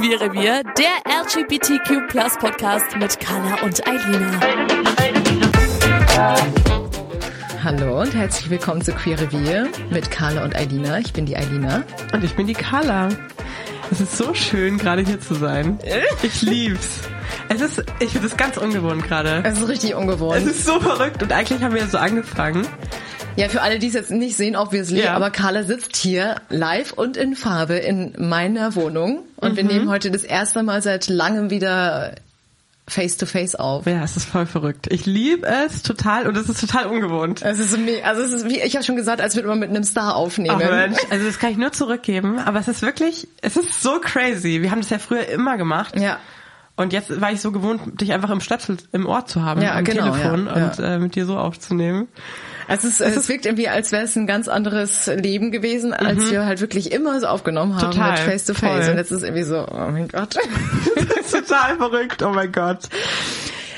Queere Wir, der LGBTQ Podcast mit Carla und Eilina. Hallo und herzlich willkommen zu Queere Wir mit Carla und Eilina. Ich bin die Eilina. Und ich bin die Carla. Es ist so schön, gerade hier zu sein. Ich lieb's. Es ist, ich finde es ganz ungewohnt gerade. Es ist richtig ungewohnt. Es ist so verrückt und eigentlich haben wir so angefangen. Ja, für alle, die es jetzt nicht sehen, obviously, Ja. aber Carla sitzt hier live und in Farbe in meiner Wohnung und Mhm. wir nehmen heute das erste Mal seit langem wieder face to face auf. Ja, es ist voll verrückt. Ich liebe es total und es ist total ungewohnt. Es ist also es ist wie ich habe schon gesagt, als würde man mit einem Star aufnehmen. Ach Mensch, also das kann ich nur zurückgeben, aber es ist wirklich, es ist so crazy. Wir haben das ja früher immer gemacht. Ja. Und jetzt war ich so gewohnt, dich einfach im Stöpsel im Ohr zu haben, Ja, am genau, Telefon ja, und ja. Äh, mit dir so aufzunehmen. Es, ist, es, wirkt irgendwie, als wäre es ein ganz anderes Leben gewesen, als wir halt wirklich immer so aufgenommen haben Mhm. Total, mit Face to Face. voll. Und jetzt ist es irgendwie so, oh mein Gott. Das ist total verrückt, oh mein Gott.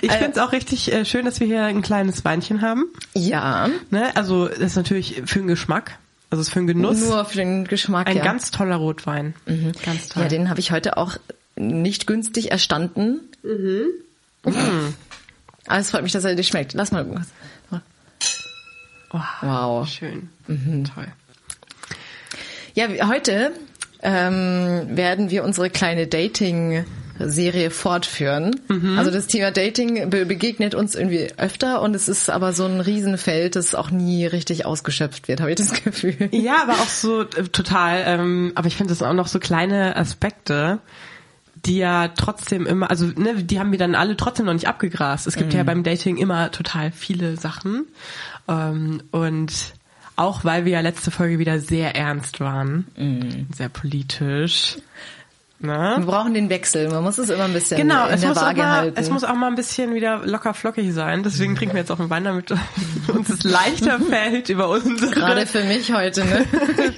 Ich Äh, finde es auch richtig äh, schön, dass wir hier ein kleines Weinchen haben. ja, Ne? Also das ist natürlich für den Geschmack, also es ist für den Genuss. nur für den Geschmack. ein ja. ganz toller Rotwein. Ganz toll. Ja, den habe ich heute auch nicht günstig erstanden. Mhm. Aber es freut mich, dass er dir schmeckt. Lass mal. oh, Wow. Schön. Mhm. Toll. Ja, heute ähm, werden wir unsere kleine Dating-Serie fortführen. Also das Thema Dating be begegnet uns irgendwie öfter und es ist aber so ein Riesenfeld, das auch nie richtig ausgeschöpft wird, habe ich das Gefühl. Ja, aber auch so äh, total, ähm, aber ich finde das auch noch so kleine Aspekte, die ja trotzdem immer, also ne, die haben wir dann alle trotzdem noch nicht abgegrast. Es gibt ja beim Dating immer total viele Sachen. Ähm, und auch weil wir ja letzte Folge wieder sehr ernst waren, sehr politisch. Ne? Wir brauchen den Wechsel, man muss es immer ein bisschen Genau, in es der muss, auch Waage mal, halten. es muss auch mal ein bisschen wieder locker flockig sein. Deswegen trinken wir jetzt auch einen Wein, damit uns es leichter fällt über unsere Gerade für mich heute, ne?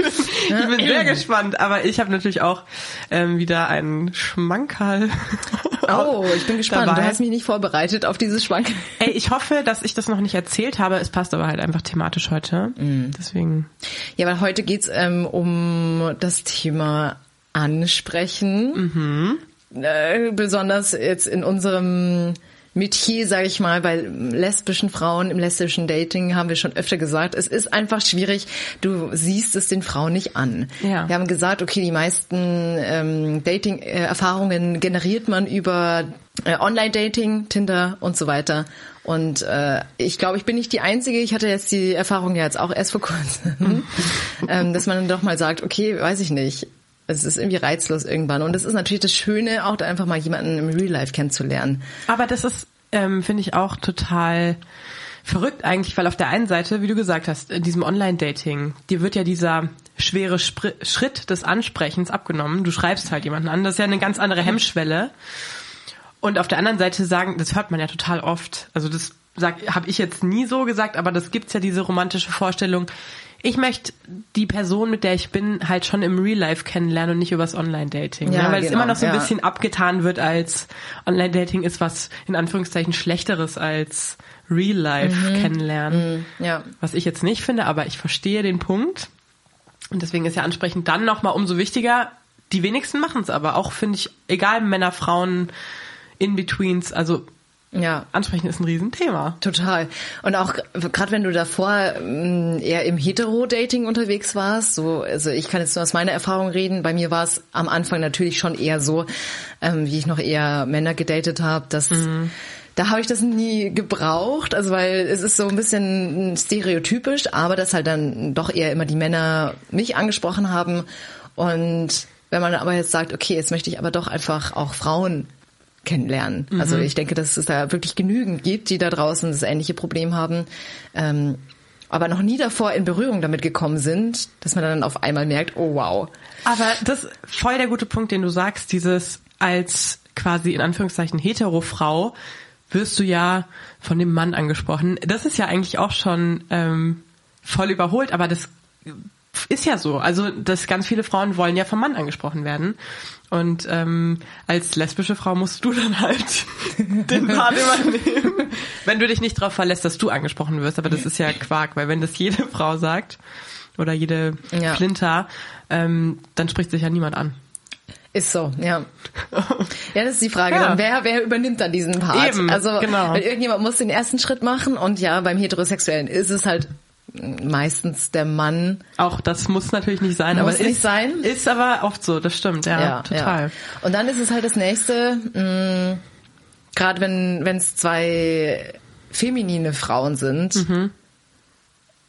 ich bin sehr gespannt, aber ich habe natürlich auch ähm, wieder einen Schmankerl. Oh, ich bin gespannt. Dabei. Du hast mich nicht vorbereitet auf dieses Schwank. Ey, ich hoffe, dass ich das noch nicht erzählt habe. Es passt aber halt einfach thematisch heute. Mm. Deswegen. Ja, weil heute geht's ähm, um das Thema Ansprechen. Äh, besonders jetzt in unserem Metier, sage ich mal, bei lesbischen Frauen im lesbischen Dating haben wir schon öfter gesagt, es ist einfach schwierig, du siehst es den Frauen nicht an. Ja. Wir haben gesagt, okay, die meisten ähm, Dating-Erfahrungen generiert man über äh, Online-Dating, Tinder und so weiter. Und äh, ich glaube, ich bin nicht die Einzige. Ich hatte jetzt die Erfahrung ja jetzt auch erst vor kurzem, ähm, dass man dann doch mal sagt, okay, weiß ich nicht. Es ist irgendwie reizlos irgendwann. Und es ist natürlich das Schöne, auch da einfach mal jemanden im Real Life kennenzulernen. Aber das ist, ähm, finde ich auch total verrückt eigentlich, weil auf der einen Seite, wie du gesagt hast, in diesem Online-Dating, dir wird ja dieser schwere Spr Schritt des Ansprechens abgenommen. Du schreibst halt jemanden an. Das ist ja eine ganz andere Hemmschwelle. Und auf der anderen Seite sagen, das hört man ja total oft. Also das habe ich jetzt nie so gesagt, aber das gibt's ja diese romantische Vorstellung. Ich möchte die Person, mit der ich bin, halt schon im Real Life kennenlernen und nicht übers Online-Dating. Ja, ne? Weil es genau, immer noch so ein ja. bisschen abgetan wird als Online-Dating ist was in Anführungszeichen schlechteres als Real Life kennenlernen. Ja. Was ich jetzt nicht finde, aber ich verstehe den Punkt. Und deswegen ist ja ansprechend dann nochmal umso wichtiger. Die wenigsten machen es aber. Auch finde ich, egal Männer, Frauen, In-Betweens, also Ja. ansprechen ist ein Riesenthema. Total. Und auch gerade wenn du davor ähm, eher im Hetero-Dating unterwegs warst, so, also ich kann jetzt nur aus meiner Erfahrung reden, bei mir war es am Anfang natürlich schon eher so, ähm, wie ich noch eher Männer gedatet habe, dass da habe ich das nie gebraucht, also weil es ist so ein bisschen stereotypisch, aber dass halt dann doch eher immer die Männer mich angesprochen haben und wenn man aber jetzt sagt, okay, jetzt möchte ich aber doch einfach auch Frauen kennenlernen. Also ich denke, dass es da wirklich genügend gibt, die da draußen das ähnliche Problem haben. Ähm, aber noch nie davor in Berührung damit gekommen sind, dass man dann auf einmal merkt, oh wow. Aber das ist voll der gute Punkt, den du sagst, dieses als quasi in Anführungszeichen hetero Frau wirst du ja von dem Mann angesprochen. Das ist ja eigentlich auch schon ähm, voll überholt, aber das ist ja so. Also, dass ganz viele Frauen wollen ja vom Mann angesprochen werden. Und ähm, als lesbische Frau musst du dann halt den Part übernehmen. Wenn du dich nicht darauf verlässt, dass du angesprochen wirst. Aber das ist ja Quark, weil wenn das jede Frau sagt oder jede Ja. Flinter, ähm, dann spricht sich ja niemand an. Ist so, ja. Ja, das ist die Frage Ja. dann, wer, wer übernimmt dann diesen Part? Eben, also, genau. irgendjemand muss den ersten Schritt machen und ja, beim Heterosexuellen ist es halt meistens der Mann. Auch das muss natürlich nicht sein, Muss aber es nicht ist, sein. ist aber oft so, das stimmt, ja, total. Und dann ist es halt das nächste, mh, gerade wenn wenn es zwei feminine Frauen sind, Mhm.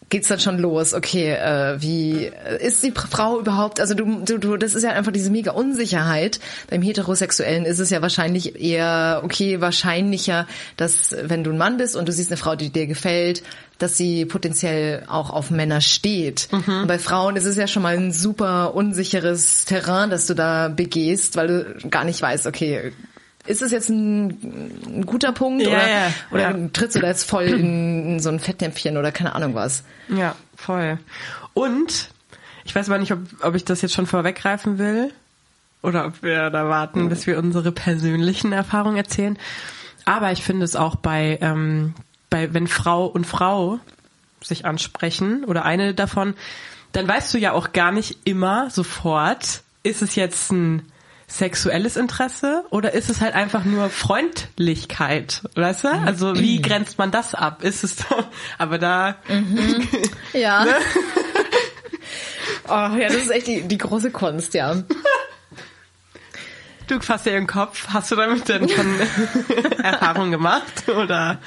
geht's dann schon los. Okay, äh, wie äh, ist die Frau überhaupt? Also du, du, du, das ist ja einfach diese mega Unsicherheit. Beim Heterosexuellen ist es ja wahrscheinlich eher okay, wahrscheinlicher, dass wenn du ein Mann bist und du siehst eine Frau, die dir gefällt, dass sie potenziell auch auf Männer steht. Mhm. Bei Frauen ist es ja schon mal ein super unsicheres Terrain, das du da begehst, weil du gar nicht weißt, okay, ist es jetzt ein, ein guter Punkt Ja, oder, ja, oder ja. trittst du da jetzt voll in, in so ein Fettnäpfchen oder keine Ahnung was? Ja, voll. Und ich weiß aber nicht, ob, ob ich das jetzt schon vorweggreifen will oder ob wir da warten, bis wir unsere persönlichen Erfahrungen erzählen. Aber ich finde es auch bei, ähm, bei wenn Frau und Frau sich ansprechen oder eine davon, dann weißt du ja auch gar nicht immer sofort, ist es jetzt ein sexuelles Interesse oder ist es halt einfach nur Freundlichkeit, weißt du? Also wie grenzt man das ab? Ist es aber da Ja. Ne? oh, ja, das ist echt die, die große Kunst, ja. Du fasst dir den Kopf. Hast du damit denn schon Erfahrung gemacht? Oder?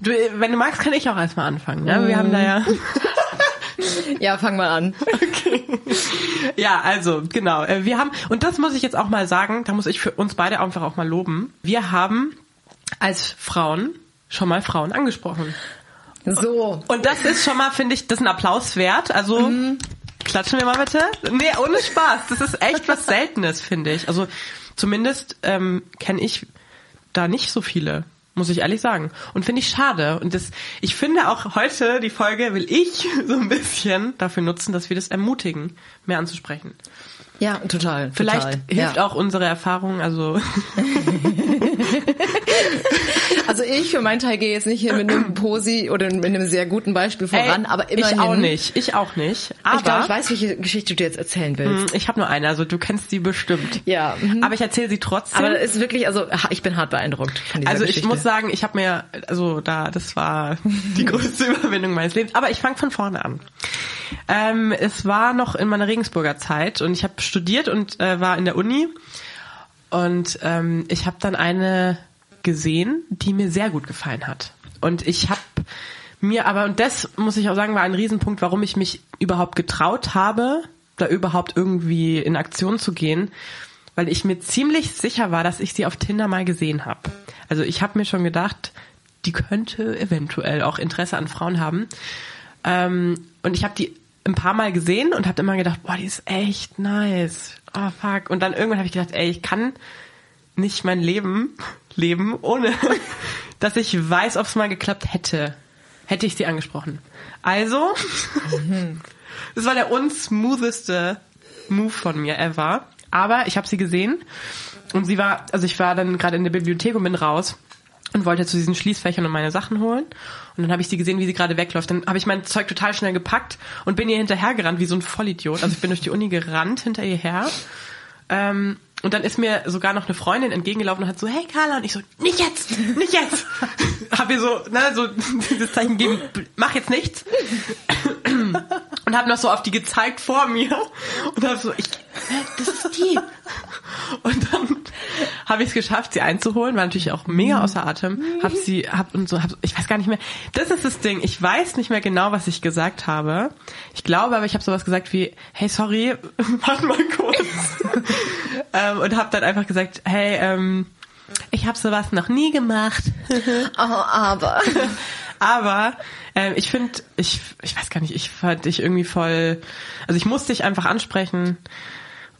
Du, wenn du magst, kann ich auch erstmal anfangen. Ne? Wir haben da ja. Ja, fang mal an. Ja, also, genau. Äh, Wir haben, und das muss ich jetzt auch mal sagen, da muss ich für uns beide einfach auch mal loben. Wir haben als Frauen schon mal Frauen angesprochen. So. Und das ist schon mal, finde ich, das ist ein Applaus wert. Also, klatschen wir mal bitte. Nee, ohne Spaß. Das ist echt was Seltenes, finde ich. Also, zumindest ähm, kenne ich da nicht so viele, muss ich ehrlich sagen. Und finde ich schade. Und das, ich finde auch heute, die Folge will ich so ein bisschen dafür nutzen, dass wir das ermutigen, mehr anzusprechen. Ja, total. Vielleicht total. hilft ja. auch unsere Erfahrung, also Also ich für meinen Teil gehe jetzt nicht hier mit einem Posi oder mit einem sehr guten Beispiel voran, Ey, aber immerhin. ich auch nicht, ich auch nicht. Aber Ich glaube, ich weiß, welche Geschichte du jetzt erzählen willst. Hm, ich habe nur eine, also du kennst die bestimmt. Ja. mhm. Aber ich erzähle sie trotzdem. Aber das ist wirklich, also ich bin hart beeindruckt von dieser also Geschichte. ich muss sagen, ich habe mir, also da, das war die größte Überwindung meines Lebens. Aber ich fange von vorne an. Ähm, es war noch in meiner Regensburger Zeit und ich habe studiert und äh, war in der Uni und ähm, ich habe dann eine gesehen, die mir sehr gut gefallen hat. Und ich habe mir aber, und das muss ich auch sagen, war ein Riesenpunkt, warum ich mich überhaupt getraut habe, da überhaupt irgendwie in Aktion zu gehen, weil ich mir ziemlich sicher war, dass ich sie auf Tinder mal gesehen habe. Also ich habe mir schon gedacht, die könnte eventuell auch Interesse an Frauen haben. Ähm, und ich habe die ein paar Mal gesehen und habe immer gedacht, boah, die ist echt nice. Oh fuck. Und dann irgendwann habe ich gedacht, ey, ich kann nicht mein Leben leben, ohne dass ich weiß, ob es mal geklappt hätte. Hätte ich sie angesprochen. Also, das war der unsmootheste Move von mir ever. Aber ich habe sie gesehen und sie war, also ich war dann gerade in der Bibliothek und bin raus und wollte zu diesen Schließfächern und meine Sachen holen. Und dann habe ich sie gesehen, wie sie gerade wegläuft. Dann habe ich mein Zeug total schnell gepackt und bin ihr hinterhergerannt wie so ein Vollidiot. Also ich bin durch die Uni gerannt hinter ihr her. Ähm, und dann ist mir sogar noch eine Freundin entgegengelaufen und hat so, hey Carla, und ich so, nicht jetzt, nicht jetzt. hab ihr so, ne, so dieses Zeichen gegeben, mach jetzt nichts. Und hab noch so auf die gezeigt vor mir und hab so, ich, das ist die. Und dann habe ich es geschafft, sie einzuholen, war natürlich auch mega außer Atem. Hab sie, hab und so, hab, ich weiß gar nicht mehr. Das ist das Ding. Ich weiß nicht mehr genau, was ich gesagt habe. Ich glaube, aber ich habe sowas gesagt wie, hey, sorry, warte mal kurz. ähm, und habe dann einfach gesagt, hey, ähm, ich habe sowas noch nie gemacht. Oh, aber. Aber ähm, ich finde, ich, ich weiß gar nicht, ich fand dich irgendwie voll, also ich musste dich einfach ansprechen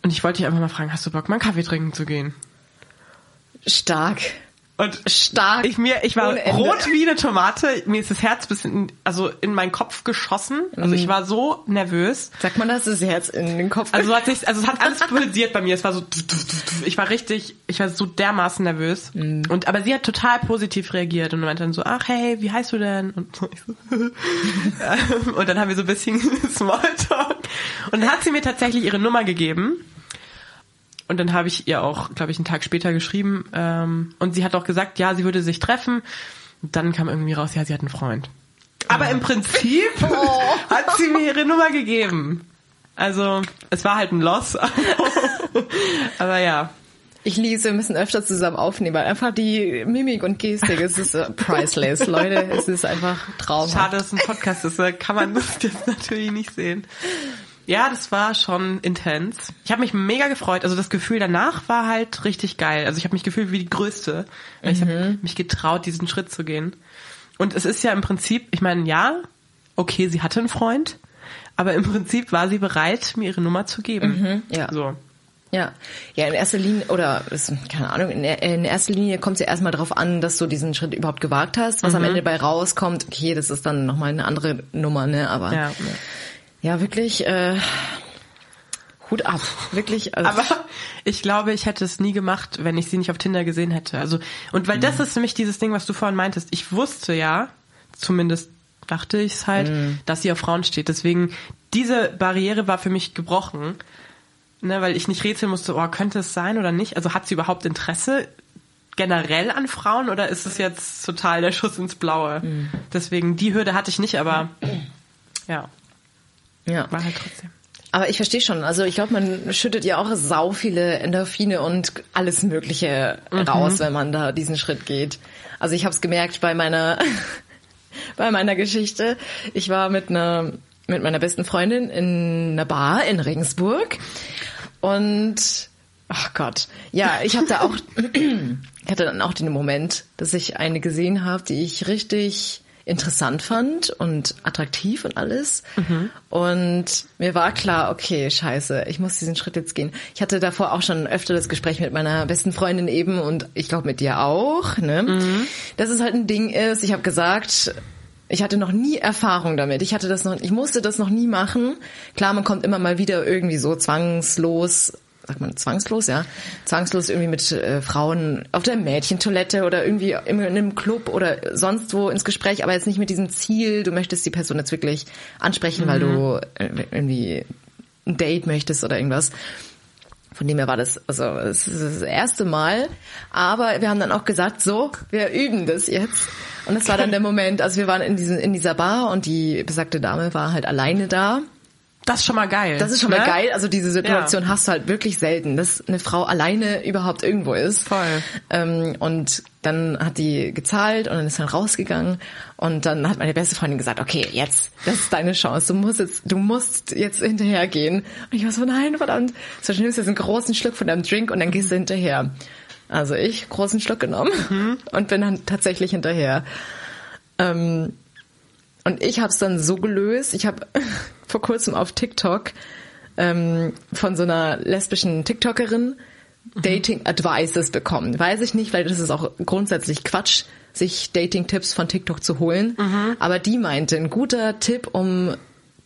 und ich wollte dich einfach mal fragen, hast du Bock, mal einen Kaffee trinken zu gehen? Stark. Und Stark. ich mir, ich war rot wie eine Tomate. Mir ist das Herz bis in, also in meinen Kopf geschossen. Also Mhm. ich war so nervös. Sagt man das, das Herz in den Kopf? Also hat sich, also es hat alles pulsiert bei mir. Es war so, ich war richtig, ich war so dermaßen nervös. Mhm. Und aber sie hat total positiv reagiert und meinte dann so, ach hey, wie heißt du denn? Und, so, so, und dann haben wir so ein bisschen Smalltalk. Und dann hat sie mir tatsächlich ihre Nummer gegeben. Und dann habe ich ihr auch, glaube ich, einen Tag später geschrieben. Ähm, und sie hat auch gesagt, ja, sie würde sich treffen. Und dann kam irgendwie raus, ja, sie hat einen Freund. Aber im Prinzip hat sie mir ihre Nummer gegeben. Also, es war halt ein Loss. Aber ja. Ich es, wir müssen öfter zusammen aufnehmen, weil einfach die Mimik und Gestik, es ist äh, priceless, Leute. Es ist einfach traumhaft. Schade, dass es ein Podcast ist, da kann man das jetzt natürlich nicht sehen. Ja, das war schon intens. Ich habe mich mega gefreut. Also das Gefühl danach war halt richtig geil. Also ich habe mich gefühlt wie die Größte. Weil Ich habe mich getraut, diesen Schritt zu gehen. Und es ist ja im Prinzip, ich meine, ja, okay, sie hatte einen Freund, aber im Prinzip war sie bereit, mir ihre Nummer zu geben. ja. So. Ja, ja, in erster Linie, oder keine Ahnung, in, in erster Linie kommt es ja erstmal darauf an, dass du diesen Schritt überhaupt gewagt hast. Was am Ende bei rauskommt, okay, das ist dann nochmal eine andere Nummer, ne? Aber ja, Ja. wirklich, äh, Hut ab. Wirklich. Also, Aber ich glaube, ich hätte es nie gemacht, wenn ich sie nicht auf Tinder gesehen hätte. Also und weil das ist nämlich dieses Ding, was du vorhin meintest. Ich wusste ja, zumindest dachte ich es halt, dass sie auf Frauen steht. Deswegen diese Barriere war für mich gebrochen, ne, weil ich nicht rätseln musste, oh, könnte es sein oder nicht. Also hat sie überhaupt Interesse generell an Frauen oder ist es jetzt total der Schuss ins Blaue? Deswegen die Hürde hatte ich nicht, aber ja, ja. war halt trotzdem. Aber ich verstehe schon. Also ich glaube, man schüttet ja auch sau viele Endorphine und alles Mögliche raus, wenn man da diesen Schritt geht. Also ich habe es gemerkt bei meiner bei meiner Geschichte. Ich war mit einer mit meiner besten Freundin in einer Bar in Regensburg und ach Gott, ja, ich habe da auch ich hatte dann auch den Moment, dass ich eine gesehen habe, die ich richtig interessant fand und attraktiv und alles. Und mir war klar, okay, scheiße, ich muss diesen Schritt jetzt gehen. Ich hatte davor auch schon öfter das Gespräch mit meiner besten Freundin eben und ich glaube mit dir auch, ne? Dass es halt ein Ding ist. Ich habe gesagt, ich hatte noch nie Erfahrung damit. Ich hatte das noch, ich musste das noch nie machen. Klar, man kommt immer mal wieder irgendwie so zwangslos sagt man zwangslos, ja, zwangslos irgendwie mit äh, Frauen auf der Mädchentoilette oder irgendwie in einem Club oder sonst wo ins Gespräch, aber jetzt nicht mit diesem Ziel, du möchtest die Person jetzt wirklich ansprechen, weil du äh, irgendwie ein Date möchtest oder irgendwas. Von dem her war das, also es ist das erste Mal, aber wir haben dann auch gesagt, so, wir üben das jetzt. Und das war dann der Moment, also wir waren in, diesen, in dieser Bar und die besagte Dame war halt alleine da. Das ist schon mal geil. Das ist schon mal ne? geil. Also diese Situation Ja. hast du halt wirklich selten, dass eine Frau alleine überhaupt irgendwo ist. Voll. Ähm, und dann hat die gezahlt und dann ist dann rausgegangen und dann hat meine beste Freundin gesagt, okay, jetzt, das ist deine Chance. Du musst jetzt, du musst jetzt hinterhergehen. Und ich war so, nein, verdammt. So, du nimmst jetzt einen großen Schluck von deinem Drink und dann gehst du hinterher. Also ich, großen Schluck genommen und bin dann tatsächlich hinterher. Ähm, und ich habe es dann so gelöst. Ich habe vor kurzem auf TikTok ähm, von so einer lesbischen TikTokerin Dating Advices bekommen. Weiß ich nicht, weil das ist auch grundsätzlich Quatsch, sich Dating-Tipps von TikTok zu holen. Aber die meinte, ein guter Tipp, um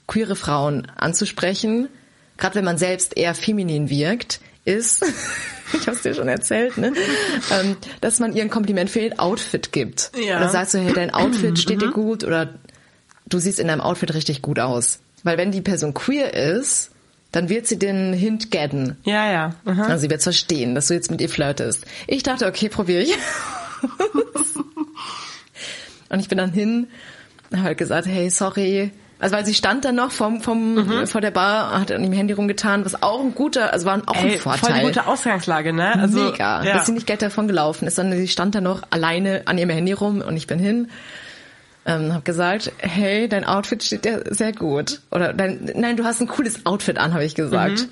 queere Frauen anzusprechen, gerade wenn man selbst eher feminin wirkt, ist, ich habe es dir schon erzählt, ne, ähm, dass man ihr ein Kompliment für ihr Outfit gibt. Ja. Oder sagst du, hey, dein Outfit steht dir gut oder du siehst in deinem Outfit richtig gut aus. Weil wenn die Person queer ist, dann wird sie den Hint getten. Ja, ja. Aha. Also sie wird verstehen, dass du jetzt mit ihr flirtest. Ich dachte, okay, probiere ich. und ich bin dann hin, habe halt gesagt, hey, sorry. Also weil sie stand dann noch vom, vom, Mhm. vor der Bar, hat an dem Handy rumgetan, was auch ein guter, also war auch Ey, ein voll Vorteil. die gute Ausgangslage, ne? Also, Mega, Ja. dass sie nicht gleich davon gelaufen ist, sondern sie stand da noch alleine an ihrem Handy rum und ich bin hin, ähm, habe gesagt, hey, dein Outfit steht dir sehr gut. Oder dein, nein, du hast ein cooles Outfit an, habe ich gesagt. Mhm.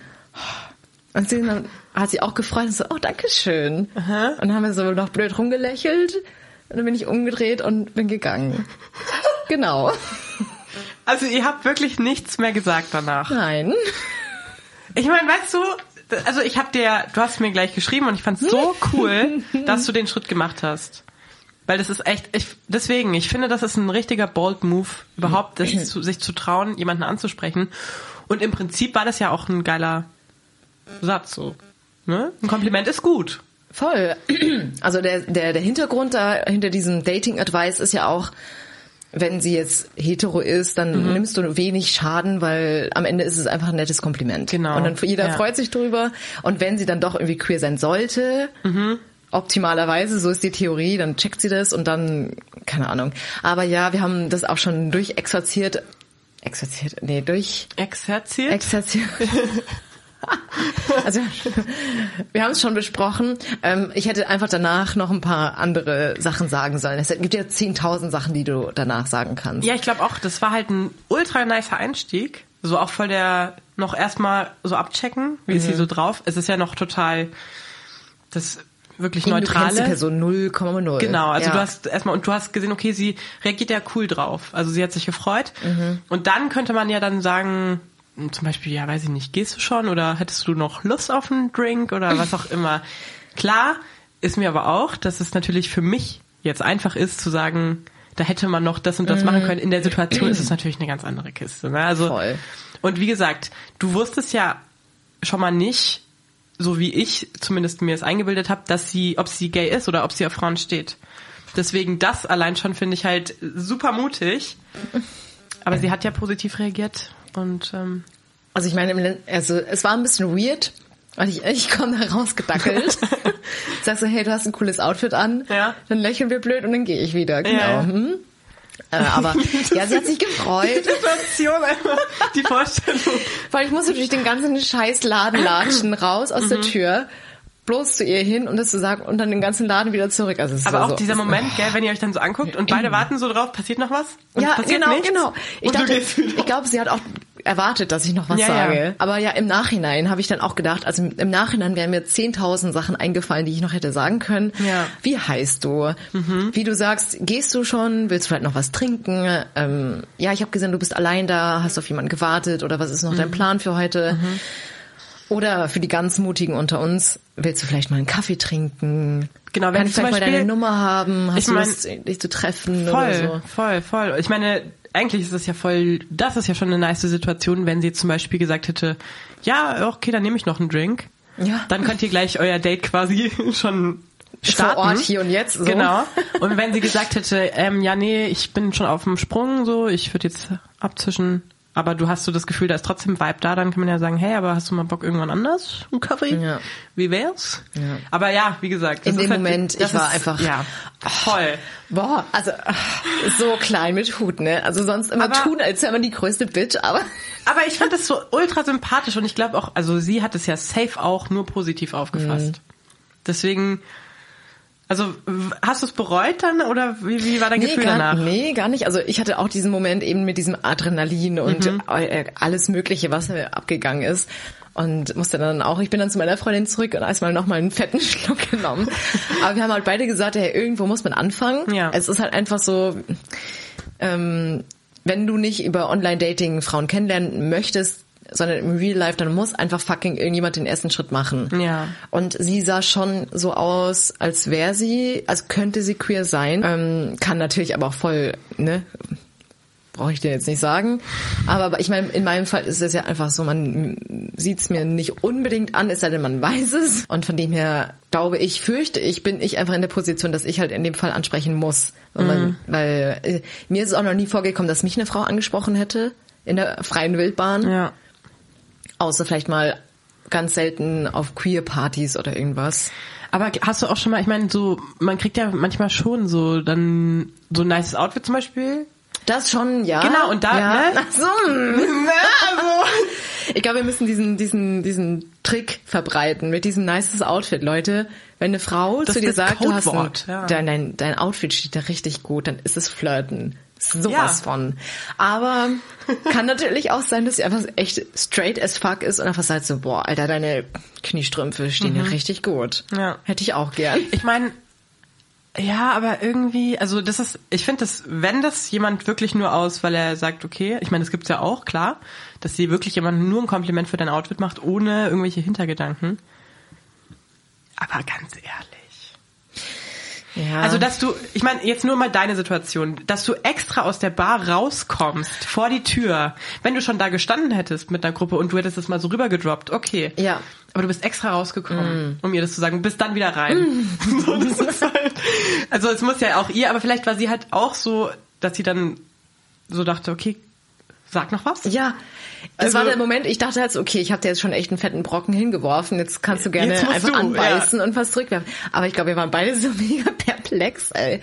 Und sie dann, hat sie auch gefreut und so, oh, danke schön. Und dann haben wir so noch blöd rumgelächelt. Und dann bin ich umgedreht und bin gegangen. Genau. Also ihr habt wirklich nichts mehr gesagt danach. Nein. Ich meine, weißt du, also ich hab dir, du hast mir gleich geschrieben und ich fand's so cool, dass du den Schritt gemacht hast. Weil das ist echt, ich, deswegen, ich finde, das ist ein richtiger bold Move, überhaupt das zu, sich zu trauen, jemanden anzusprechen. Und im Prinzip war das ja auch ein geiler Satz so. Ne? Ein Kompliment ist gut. Voll. Also der, der, der Hintergrund da hinter diesem Dating-Advice ist ja auch, wenn sie jetzt hetero ist, dann Mhm. nimmst du wenig Schaden, weil am Ende ist es einfach ein nettes Kompliment. Genau. Und dann jeder Ja. freut sich drüber. Und wenn sie dann doch irgendwie queer sein sollte, Mhm. Optimalerweise, so ist die Theorie, dann checkt sie das und dann, keine Ahnung. Aber ja, wir haben das auch schon durchexerziert. Exerziert? Nee, durch Exerziert? Exerziert. Also wir haben es schon besprochen. Ähm, ich hätte einfach danach noch ein paar andere Sachen sagen sollen. Es gibt ja 10.000 Sachen, die du danach sagen kannst. Ja, ich glaube auch, das war halt ein ultra nicer Einstieg. So auch voll der noch erstmal so abchecken, wie ist sie so drauf. Es ist ja noch total das wirklich Du die neutrale. Person 0,0. Genau, also ja. du hast erstmal und du hast gesehen, okay, sie reagiert ja cool drauf. Also sie hat sich gefreut. Mhm. Und dann könnte man ja dann sagen, zum Beispiel, ja, weiß ich nicht, gehst du schon oder hättest du noch Lust auf einen Drink oder was auch immer. Klar ist mir aber auch, dass es natürlich für mich jetzt einfach ist zu sagen, da hätte man noch das und das machen können. In der Situation ist es natürlich eine ganz andere Kiste. Ne? Also, Mhm. Voll. Und wie gesagt, du wusstest ja schon mal nicht, so wie ich zumindest mir es eingebildet habe, dass sie, ob sie gay ist oder ob sie auf Frauen steht. Deswegen das allein schon finde ich halt super mutig. Aber sie hat ja positiv reagiert und ähm, Also ich meine, also es war ein bisschen weird. Und ich, ich komme da rausgedackelt. Sag so, hey, du hast ein cooles Outfit an. Ja. Dann lächeln wir blöd und dann gehe ich wieder. Genau. Ja. Hm? Äh, aber ja, sie hat sich gefreut. Situation einfach die Vorstellung. Weil ich musste durch den ganzen scheiß Laden latschen, raus aus der Mhm. Tür, bloß zu ihr hin und das zu sagen und dann den ganzen Laden wieder zurück. Also es Aber auch so, dieser Moment, gell, wenn ihr euch dann so anguckt und beide warten so drauf, passiert noch was? Und Ja, passiert genau, nichts? genau. Ich und dachte, ich glaube, sie hat auch erwartet, dass ich noch was Ja, sage. ja. Aber ja, im Nachhinein habe ich dann auch gedacht, also im Nachhinein wären mir 10.000 Sachen eingefallen, die ich noch hätte sagen können. Ja. Mhm. Wie heißt du? Wie du sagst, gehst du schon? Willst du vielleicht noch was trinken? Ähm, ja, ich habe gesehen, du bist allein da, hast auf jemanden gewartet oder was ist noch dein Mhm. Plan für heute? Oder für die ganz Mutigen unter uns, willst du vielleicht mal einen Kaffee trinken? Genau, wenn Kann ich vielleicht mal Beispiel- deine Nummer haben? Hast Ich du mein- Lust, dich zu treffen Voll, oder so? voll, voll. Ich meine, eigentlich ist es ja voll, das ist ja schon eine nice Situation, wenn sie zum Beispiel gesagt hätte, ja, okay, dann nehme ich noch einen Drink. Ja. Dann könnt ihr gleich euer Date quasi schon starten. Vor Ort, hier und jetzt, so. Genau. Und wenn sie gesagt hätte, ähm, ja, nee, ich bin schon auf dem Sprung, so, ich würde jetzt abzischen, aber du hast so das Gefühl, da ist trotzdem Vibe da, dann kann man ja sagen, hey, aber hast du mal Bock irgendwann anders, einen Kaffee? Ja. Wie wär's? Aber ja, wie gesagt. In das dem ist halt- Moment, das ich war ist- einfach- ja, voll. Boah, also so klein mit Hut, ne? Also sonst immer Aber- tun, als wäre man die größte Bitch, aber Aber ich fand das so ultra sympathisch und ich glaube auch, also sie hat es ja safe auch nur positiv aufgefasst. Deswegen, also hast du es bereut dann oder wie, wie war dein nee, Gefühl gar, danach? nee, gar nicht. Also ich hatte auch diesen Moment eben mit diesem Adrenalin und Mhm. äh, alles Mögliche, was mir abgegangen ist. Und musste dann auch, ich bin dann zu meiner Freundin zurück und erstmal nochmal einen fetten Schluck genommen. Aber wir haben halt beide gesagt, hey, irgendwo muss man anfangen. Ja. Es ist halt einfach so, ähm, wenn du nicht über Online-Dating Frauen kennenlernen möchtest, sondern im Real Life, dann muss einfach fucking irgendjemand den ersten Schritt machen. Ja. Und sie sah schon so aus, als wäre sie, als könnte sie queer sein. Ähm, kann natürlich aber auch voll, ne, brauche ich dir jetzt nicht sagen. Aber ich meine, in meinem Fall ist es ja einfach so, man sieht es mir nicht unbedingt an, es sei denn, man weiß es. Und von dem her glaube ich, fürchte ich, bin ich einfach in der Position, dass ich halt in dem Fall ansprechen muss. Weil, man, weil äh, mir ist es auch noch nie vorgekommen, dass mich eine Frau angesprochen hätte in der freien Wildbahn. Ja. Außer vielleicht mal ganz selten auf Queer-Partys oder irgendwas. Aber hast du auch schon mal, ich meine, so, man kriegt ja manchmal schon so dann so ein nices Outfit zum Beispiel. Das schon, ja. Genau, und da, ja. ne? Ach so. hm. Ich glaube, wir müssen diesen, diesen, diesen Trick verbreiten mit diesem nices Outfit, Leute. Wenn eine Frau Das zu dir sagt, du hast ein, ja. dein, dein, dein Outfit steht da richtig gut, dann ist es Flirten. Sowas Ja. von. Aber kann natürlich auch sein, dass sie einfach echt straight as fuck ist und einfach sagt so, boah, Alter, deine Kniestrümpfe stehen ja richtig gut. Mhm. Ja. Hätte ich auch gern. Ich meine, Ja, aber irgendwie, also das ist, ich finde das, wenn das jemand wirklich nur aus, weil er sagt, okay, ich meine, das gibt's ja auch, klar, dass sie wirklich jemanden nur ein Kompliment für dein Outfit macht, ohne irgendwelche Hintergedanken. Aber ganz ehrlich. Ja. Also, dass du, ich meine, jetzt nur mal deine Situation, dass du extra aus der Bar rauskommst, vor die Tür, wenn du schon da gestanden hättest mit einer Gruppe und du hättest das mal so rübergedroppt, okay. Ja. Aber du bist extra rausgekommen, um ihr das zu sagen, bist dann wieder rein. so, das ist halt, also es muss ja auch ihr, aber vielleicht war sie halt auch so, dass sie dann so dachte, okay, sag noch was. Ja, das Also- war der Moment, ich dachte halt so, okay, ich habe dir jetzt schon echt einen fetten Brocken hingeworfen, jetzt kannst du gerne einfach du, anbeißen und was zurückwerfen. Aber ich glaube, wir waren beide so mega perplex, ey.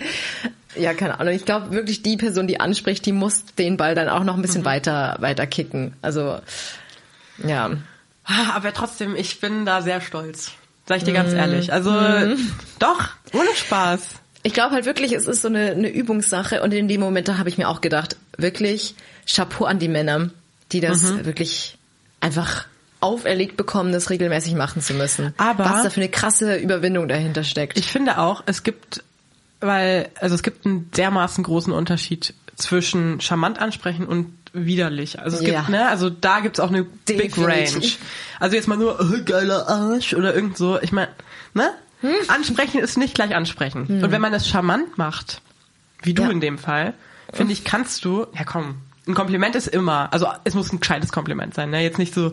Ja, keine Ahnung. Ich glaube wirklich, die Person, die anspricht, die muss den Ball dann auch noch ein Mhm. bisschen weiter, weiter kicken. Also, ja. Aber trotzdem, ich bin da sehr stolz. Sag ich dir ganz ehrlich. Also, doch, ohne Spaß. Ich glaube halt wirklich, es ist so eine, eine Übungssache und in dem Moment, da habe ich mir auch gedacht, wirklich Chapeau an die Männer, die das Mhm. wirklich einfach auferlegt bekommen, das regelmäßig machen zu müssen. Aber- Was da für eine krasse Überwindung dahinter steckt. Ich finde auch, es gibt, weil, also es gibt einen dermaßen großen Unterschied zwischen charmant ansprechen und widerlich. Also es Ja. gibt, ne, also da gibt's auch eine Big Definitiv. Range. Also jetzt mal nur, oh, geiler Arsch oder irgend so. Ich meine, ne? Hm. Ansprechen ist nicht gleich ansprechen. Und wenn man es charmant macht, wie du Ja. in dem Fall, finde ich, kannst du, ja komm, ein Kompliment ist immer, also es muss ein gescheites Kompliment sein, ne? Jetzt nicht so,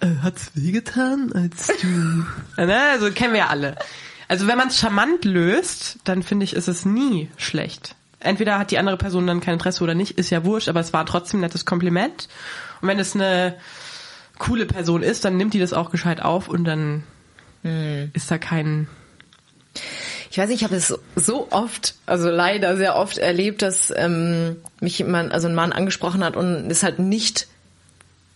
äh, hat's wehgetan, als du, ne? Also kennen wir ja alle. Also wenn man es charmant löst, dann finde ich, ist es nie schlecht. Entweder hat die andere Person dann kein Interesse oder nicht, ist ja wurscht, aber es war trotzdem ein nettes Kompliment. Und wenn es eine coole Person ist, dann nimmt die das auch gescheit auf und dann ist da kein Ich weiß nicht, ich habe es so oft, also leider sehr oft erlebt, dass ähm, mich jemand, also ein Mann angesprochen hat und es halt nicht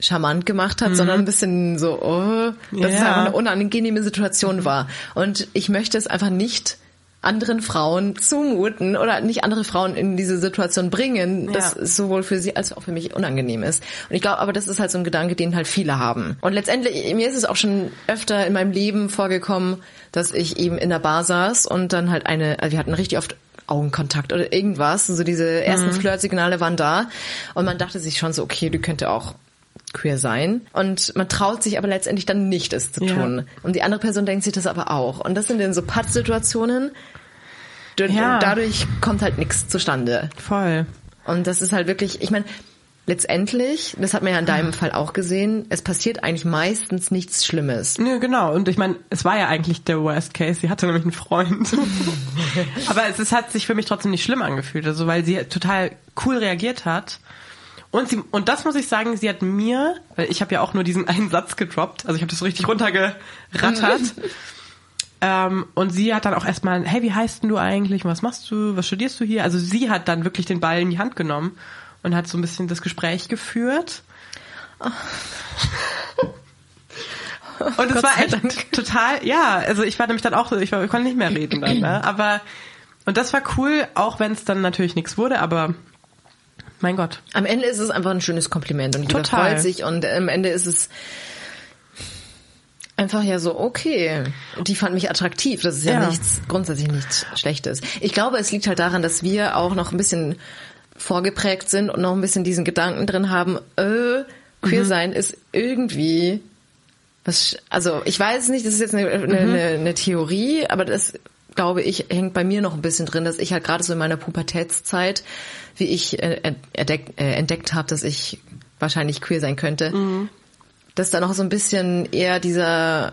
charmant gemacht hat, sondern ein bisschen so, oh, dass es Ja. einfach eine unangenehme Situation war. Und ich möchte es einfach nicht anderen Frauen zumuten oder nicht andere Frauen in diese Situation bringen, dass Ja. sowohl für sie als auch für mich unangenehm ist. Und ich glaube, aber das ist halt so ein Gedanke, den halt viele haben. Und letztendlich, mir ist es auch schon öfter in meinem Leben vorgekommen, dass ich eben in der Bar saß und dann halt eine, also wir hatten richtig oft Augenkontakt oder irgendwas. So diese ersten Flirtsignale waren da. Und man dachte sich schon so, okay, die könnte auch queer sein. Und man traut sich aber letztendlich dann nicht, es zu Ja. tun. Und die andere Person denkt sich das aber auch. Und das sind dann so Pattsituationen. Ja. Dadurch kommt halt nichts zustande. voll. Und das ist halt wirklich, ich meine, letztendlich, das hat man ja in deinem Fall auch gesehen, es passiert eigentlich meistens nichts Schlimmes. Nö, genau. Und ich meine, es war ja eigentlich der Worst Case. Sie hatte nämlich einen Freund. Aber es ist, hat sich für mich trotzdem nicht schlimm angefühlt. Also weil sie total cool reagiert hat. Und sie, und das muss ich sagen, sie hat mir, weil ich habe ja auch nur diesen einen Satz gedroppt, also ich habe das so richtig runtergerattert. ähm, und sie hat dann auch erstmal, hey, wie heißt denn du eigentlich? Was machst du? Was studierst du hier? Also sie hat dann wirklich den Ball in die Hand genommen und hat so ein bisschen das Gespräch geführt. Und es war echt Dank. total, ja, also ich war nämlich dann auch so, ich, war, ich konnte nicht mehr reden dann, ne? Aber, und das war cool, auch wenn es dann natürlich nichts wurde, aber mein Gott. Am Ende ist es einfach ein schönes Kompliment und jeder Total. freut sich und am Ende ist es einfach ja so, okay, die fand mich attraktiv. Das ist ja, Ja. nichts, grundsätzlich nichts Schlechtes. Ich glaube, es liegt halt daran, dass wir auch noch ein bisschen vorgeprägt sind und noch ein bisschen diesen Gedanken drin haben, äh, queer sein ist irgendwie was, also ich weiß nicht, das ist jetzt eine, eine, eine, eine Theorie, aber das glaube ich hängt bei mir noch ein bisschen drin, dass ich halt gerade so in meiner Pubertätszeit, wie ich äh, entdeckt, äh, entdeckt habe, dass ich wahrscheinlich queer sein könnte, dass da noch so ein bisschen eher dieser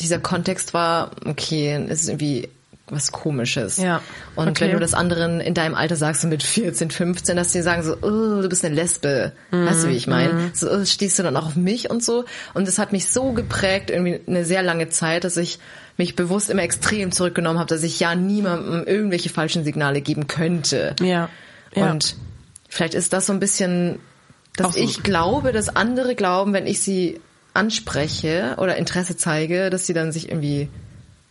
dieser Kontext war, okay, es ist irgendwie was Komisches. Ja, Und okay. wenn du das anderen in deinem Alter sagst, so mit 14, 15, dass die sagen so, oh, du bist eine Lesbe. Weißt du, wie ich meine? So, oh, stehst du dann auch auf mich und so. Und das hat mich so geprägt, irgendwie eine sehr lange Zeit, dass ich mich bewusst immer extrem zurückgenommen habe, dass ich ja niemandem irgendwelche falschen Signale geben könnte. Ja. ja. Und vielleicht ist das so ein bisschen, dass so- ich glaube, dass andere glauben, wenn ich sie anspreche oder Interesse zeige, dass sie dann sich irgendwie,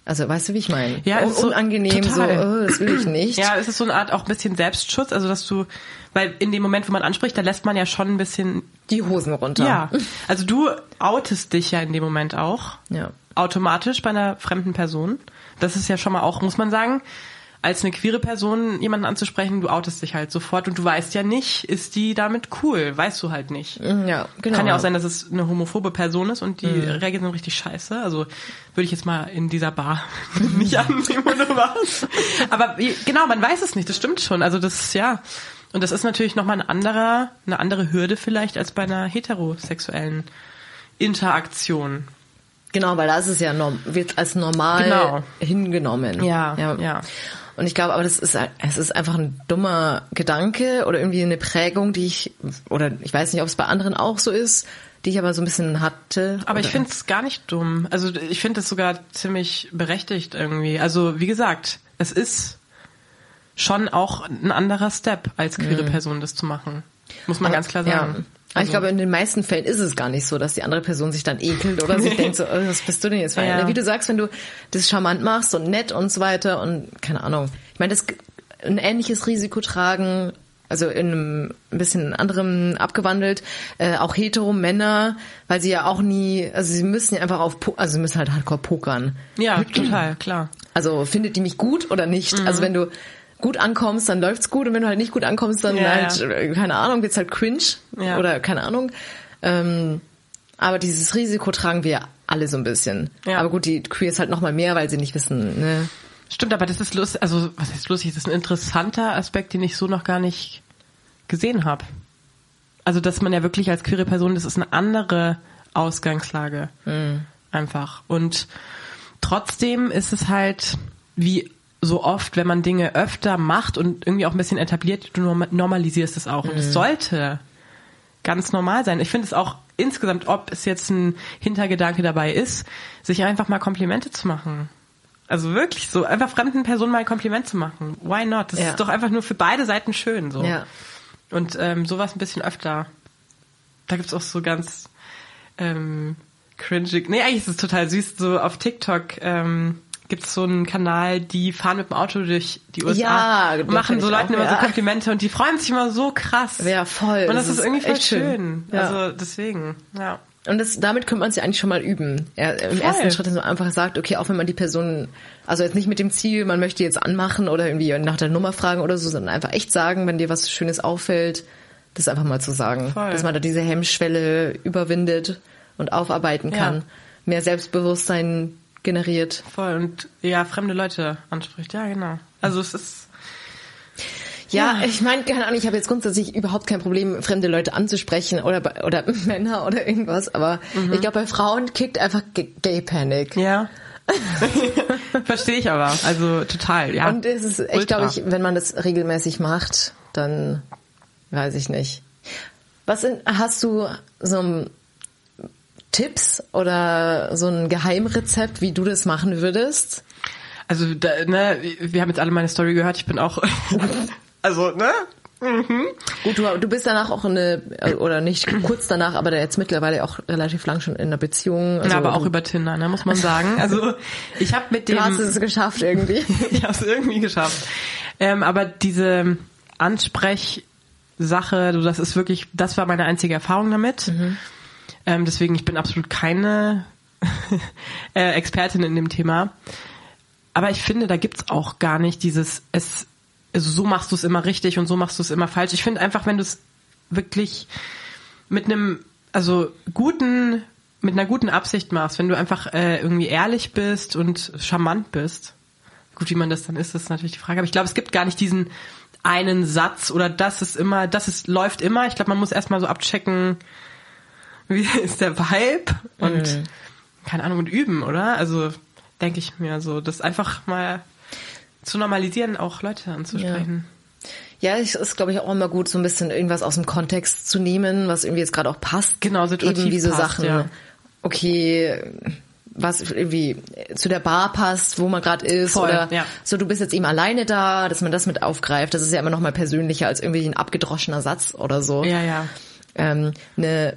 also weißt du, wie ich meine? Ja, Un ist so- unangenehm, total. so, oh, das will ich nicht. Ja, es ist so eine Art auch ein bisschen Selbstschutz, also dass du, weil in dem Moment, wo man anspricht, da lässt man ja schon ein bisschen, Die Hosen runter. ja, also du outest dich ja in dem Moment auch. Ja. Automatisch bei einer fremden Person. Das ist ja schon mal auch, muss man sagen, als eine queere Person jemanden anzusprechen, du outest dich halt sofort und du weißt ja nicht, ist die damit cool, weißt du halt nicht. Ja, genau. Kann ja auch sein, dass es eine homophobe Person ist und die reagiert dann richtig scheiße. Also würde ich jetzt mal in dieser Bar nicht annehmen oder was. Aber genau, man weiß es nicht, das stimmt schon. Also das, ja. Und das ist natürlich nochmal ein anderer, eine andere Hürde vielleicht als bei einer heterosexuellen Interaktion. Genau, weil da ist ja norm wird als normal Genau. hingenommen. Ja, ja. Und ich glaube, aber das ist es ist einfach ein dummer Gedanke oder irgendwie eine Prägung, die ich oder ich weiß nicht, ob es bei anderen auch so ist, die ich aber so ein bisschen hatte. Aber ich finde es gar nicht dumm. Also ich finde es sogar ziemlich berechtigt irgendwie. Also wie gesagt, es ist schon auch ein anderer Step, als queere Person das zu machen. Muss man ganz klar sagen. Also- ich glaube, in den meisten Fällen ist es gar nicht so, dass die andere Person sich dann ekelt oder sich denkt so, oh, was bist du denn jetzt für Ja. Wie du sagst, wenn du das charmant machst und nett und so weiter und keine Ahnung. Ich meine, das ein ähnliches Risiko tragen, also in einem ein bisschen anderem abgewandelt, äh, auch hetero Männer, weil sie ja auch nie, also sie müssen ja einfach auf, also sie müssen halt hardcore pokern. ja, total, klar. Also findet die mich gut oder nicht? Mhm. Also wenn du gut ankommst, dann läuft's gut und wenn du halt nicht gut ankommst, dann Ja, halt, ja. äh, keine Ahnung, wird's halt cringe Ja. oder keine Ahnung. Ähm, aber dieses Risiko tragen wir alle so ein bisschen. Ja. Aber gut, die Queers halt noch mal mehr, weil sie nicht wissen, ne? Stimmt, aber das ist lustig, also was heißt lustig, das ist ein interessanter Aspekt, den ich so noch gar nicht gesehen habe. Also dass man ja wirklich als queere Person, das ist eine andere Ausgangslage. Einfach. Und trotzdem ist es halt wie so oft, wenn man Dinge öfter macht und irgendwie auch ein bisschen etabliert, du norm- normalisierst es auch. Und es sollte ganz normal sein. Ich finde es auch insgesamt, ob es jetzt ein Hintergedanke dabei ist, sich einfach mal Komplimente zu machen. Also wirklich so, einfach fremden Personen mal ein Kompliment zu machen. Why not? Das Ja. ist doch einfach nur für beide Seiten schön so. Ja. Und ähm, sowas ein bisschen öfter. Da gibt's auch so ganz ähm, cringy. Nee, eigentlich ist es total süß. So auf TikTok ähm, gibt's so einen Kanal, die fahren mit dem Auto durch die USA Ja, und machen so Leuten auch, immer so ja. Komplimente und die freuen sich immer so krass. Ja, voll. Und das, ist irgendwie voll echt schön. Ja. Also deswegen, ja. Und das, damit könnte man es ja eigentlich schon mal üben. Er, Im Voll. ersten Schritt, dass man einfach sagt, okay, auch wenn man die Person, also jetzt nicht mit dem Ziel, man möchte jetzt anmachen oder irgendwie nach der Nummer fragen oder so, sondern einfach echt sagen, wenn dir was Schönes auffällt, das einfach mal zu sagen. Voll. Dass man da diese Hemmschwelle überwindet und aufarbeiten Ja. kann. Mehr Selbstbewusstsein generiert. Voll. Und ja, fremde Leute anspricht. Ja, genau. Also es ist Ja, Ja. ich meine, keine Ahnung, ich habe jetzt grundsätzlich überhaupt kein Problem, fremde Leute anzusprechen oder bei- oder Männer oder irgendwas, aber ich glaube, bei Frauen kickt einfach G- Gay Panic. ja. Verstehe ich aber. Also total, ja. Und es ist Ultra. glaube ich, wenn man das regelmäßig macht, dann weiß ich nicht. Was in, hast du so ein Tipps oder so ein Geheimrezept, wie du das machen würdest? Also, da, ne, wir haben jetzt alle meine Story gehört. Ich bin auch, also, ne? Gut, du, du bist danach auch eine, oder nicht kurz danach, aber jetzt mittlerweile auch relativ lang schon in einer Beziehung. Also Ja, aber auch über Tinder, ne, muss man sagen. Also, ich habe mit dem, du hast es geschafft irgendwie. ich habe es irgendwie geschafft. Ähm, aber diese Ansprechsache, du, das ist wirklich, das war meine einzige Erfahrung damit. Ähm, deswegen, ich bin absolut keine äh, Expertin in dem Thema. Aber ich finde, da gibt's auch gar nicht dieses, es, also so machst du es immer richtig und so machst du es immer falsch. Ich finde einfach, wenn du es wirklich mit einem, also guten, mit einer guten Absicht machst, wenn du einfach äh, irgendwie ehrlich bist und charmant bist, gut, wie man das dann ist, das ist natürlich die Frage. Aber ich glaube, es gibt gar nicht diesen einen Satz oder das ist immer, das ist, läuft immer. Ich glaube, man muss erstmal so abchecken, wie ist der Vibe und keine Ahnung und üben, oder? Also denke ich mir so, das einfach mal zu normalisieren, auch Leute anzusprechen. Ja, es ist, glaube ich, auch immer gut, so ein bisschen irgendwas aus dem Kontext zu nehmen, was irgendwie jetzt gerade auch passt. Genau, situativ Eben diese passt, Sachen. ja. Okay, was irgendwie zu der Bar passt, wo man gerade ist Voll, oder ja. so du bist jetzt eben alleine da, dass man das mit aufgreift. Das ist ja immer noch mal persönlicher als irgendwie ein abgedroschener Satz oder so. Ja, ja. Ähm, eine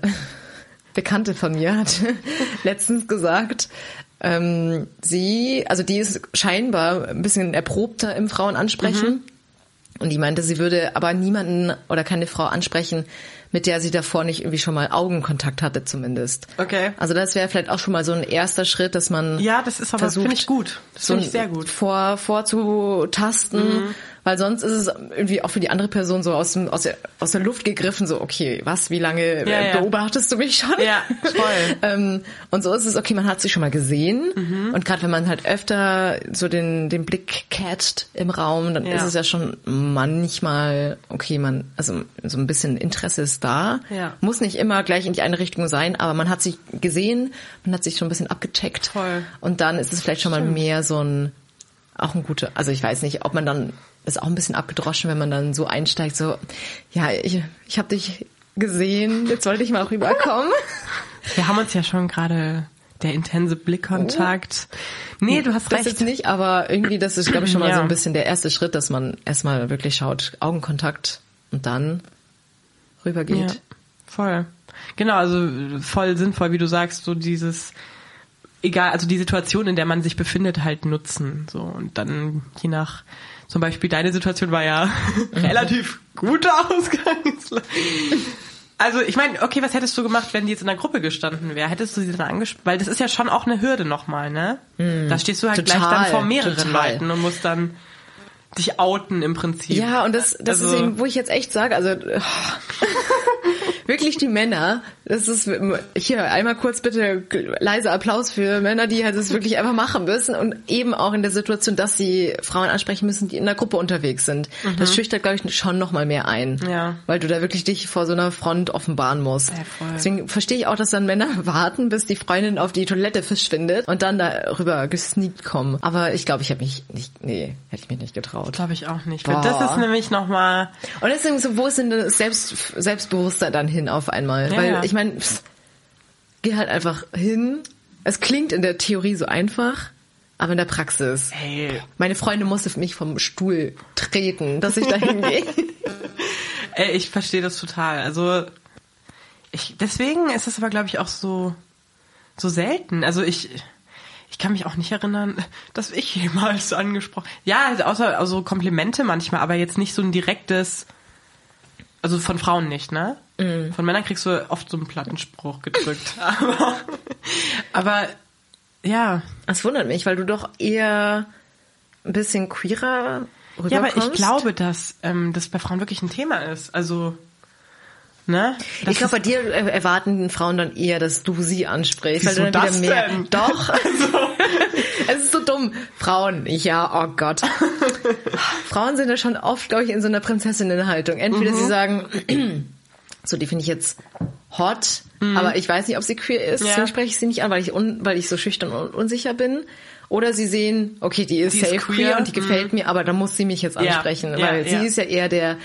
Bekannte von mir hat letztens gesagt, ähm, sie, also die ist scheinbar ein bisschen erprobter im Frauen ansprechen. Und die meinte, sie würde aber niemanden oder keine Frau ansprechen, mit der sie davor nicht irgendwie schon mal Augenkontakt hatte zumindest. Okay. Also das wäre vielleicht auch schon mal so ein erster Schritt, dass man Ja, das ist aber, finde ich gut. Das so finde ich sehr gut. Vor, vorzutasten, weil sonst ist es irgendwie auch für die andere Person so aus, dem, aus, der, aus der Luft gegriffen, so, okay, was, wie lange äh, Ja, ja. beobachtest du mich schon? Ja, voll. ähm, und so ist es, okay, man hat sich schon mal gesehen Mhm. und gerade wenn man halt öfter so den, den Blick catcht im Raum, dann Ja. ist es ja schon manchmal, okay, man, also so ein bisschen Interesse ist da, Ja. muss nicht immer gleich in die eine Richtung sein, aber man hat sich gesehen, man hat sich schon ein bisschen abgecheckt Voll. und dann ist es vielleicht schon mal mehr so ein, auch ein guter, also ich weiß nicht, ob man dann, ist auch ein bisschen abgedroschen, wenn man dann so einsteigt, so, ja, ich, ich habe dich gesehen, jetzt wollte ich mal rüberkommen. Wir haben uns ja schon gerade der intense Blickkontakt. Nee, du hast Das recht. jetzt nicht, aber irgendwie, das ist, glaube ich, schon mal Ja. so ein bisschen der erste Schritt, dass man erstmal wirklich schaut, Augenkontakt und dann rübergeht. Ja, voll. Genau, also voll sinnvoll, wie du sagst, so dieses egal, also die Situation, in der man sich befindet, halt nutzen. So und dann je nach zum Beispiel deine Situation war ja relativ guter Ausgangslage. Also ich meine, okay, was hättest du gemacht, wenn die jetzt in der Gruppe gestanden wäre? Hättest du sie dann angesprochen? Weil das ist ja schon auch eine Hürde nochmal, ne? Da stehst du halt gleich Total, dann vor mehreren total. Leuten und musst dann dich outen im Prinzip. Ja, und das, das Also- ist eben, wo ich jetzt echt sage, also wirklich die Männer, das ist hier einmal kurz bitte leise Applaus für Männer, die halt das wirklich einfach machen müssen und eben auch in der Situation, dass sie Frauen ansprechen müssen, die in der Gruppe unterwegs sind. Das schüchtert, glaube ich, schon noch mal mehr ein, Ja. weil du da wirklich dich vor so einer Front offenbaren musst. Ja. Deswegen verstehe ich auch, dass dann Männer warten, bis die Freundin auf die Toilette verschwindet und dann darüber gesneakt kommen. Aber ich glaube, ich habe mich nicht, nee, hätte ich mich nicht getraut. Glaube ich auch nicht. Boah. Das ist nämlich nochmal. Und deswegen so, wo ist denn das Selbst, Selbstbewusstsein dann hin auf einmal? Ja, Weil ja. ich meine, geh halt einfach hin. Es klingt in der Theorie so einfach, aber in der Praxis. Ey, Meine Freundin musste mich vom Stuhl treten, dass ich da hingehe. Ey, ich verstehe das total. Also ich, deswegen ist es aber, glaube ich, auch so so selten. Also ich ich kann mich auch nicht erinnern, dass ich jemals angesprochen. Ja, außer also Komplimente manchmal, aber jetzt nicht so ein direktes. Also von Frauen nicht, ne? Von Männern kriegst du oft so einen Plattenspruch gedrückt. aber, aber ja, Das wundert mich, weil du doch eher ein bisschen queerer rüberkommst. Ja, aber ich glaube, dass ähm, das bei Frauen wirklich ein Thema ist. Also, ne? Ich glaube, bei dir erwarten Frauen dann eher, dass du sie ansprichst. Wieso weil du dann das wieder mehr. denn? Doch. es ist so dumm. Frauen, ja, oh Gott. Frauen sind ja schon oft, glaube ich, in so einer Prinzessinnenhaltung. Entweder Mhm. sie sagen, so, die finde ich jetzt hot, aber ich weiß nicht, ob sie queer ist, Mhm. Ja. deswegen spreche ich sie nicht an, weil ich, un, weil ich so schüchtern und unsicher bin. Oder sie sehen, okay, die ist Die ist safe queer, queer, und die gefällt mir, aber da muss sie mich jetzt ansprechen, ja, weil ja. sie ist ja eher der,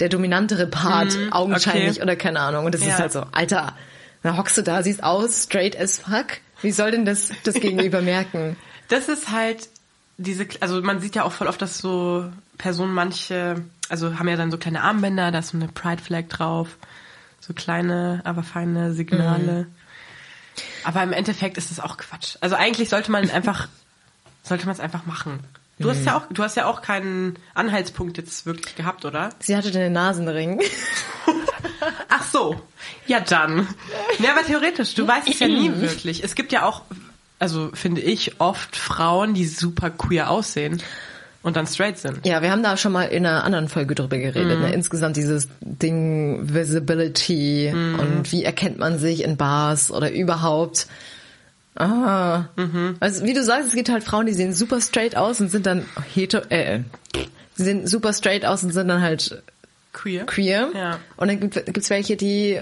der dominantere Part, augenscheinlich okay. oder keine Ahnung. Und das ist halt so, Alter, da hockst du da, siehst aus, straight as fuck. Wie soll denn das, das Gegenüber merken? das ist halt diese, also man sieht ja auch voll oft, dass so Personen manche, also haben ja dann so kleine Armbänder, da ist so eine Pride Flag drauf, so kleine, aber feine Signale. Aber im Endeffekt ist das auch Quatsch. Also eigentlich sollte man einfach, sollte man es einfach machen. Du hast ja auch, du hast ja auch keinen Anhaltspunkt jetzt wirklich gehabt, oder? Sie hatte den Nasenring. Ach so. Ja, dann. Ja, aber theoretisch, du weißt es ja nie wirklich. Es gibt ja auch, also finde ich, oft Frauen, die super queer aussehen und dann straight sind. Ja, wir haben da schon mal in einer anderen Folge drüber geredet. Mhm. Ne? Insgesamt dieses Ding Visibility Mhm. und wie erkennt man sich in Bars oder überhaupt. Ah. Mhm. Also wie du sagst, es gibt halt Frauen, die sehen super straight aus und sind dann hetero, äh, sie sehen super straight aus und sind dann halt Queer? queer. Ja. Und dann gibt es welche, die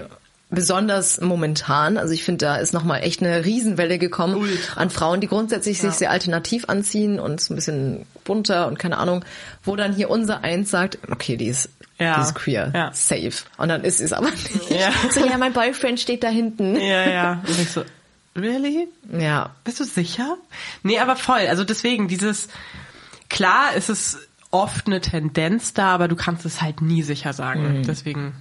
besonders momentan, also ich finde, da ist nochmal echt eine Riesenwelle gekommen Ultra. an Frauen, die grundsätzlich sich sehr alternativ anziehen und so ein bisschen bunter und keine Ahnung, wo dann hier unser Eins sagt, okay, die ist, Ja. die ist queer, Ja. safe. Und dann ist es aber nicht. Ja. So, ja, mein Boyfriend steht da hinten. Ja, ja. Und ich so, really? Ja. Bist du sicher? Nee, aber voll. Also deswegen, dieses, klar ist es oft eine Tendenz da, aber du kannst es halt nie sicher sagen. Deswegen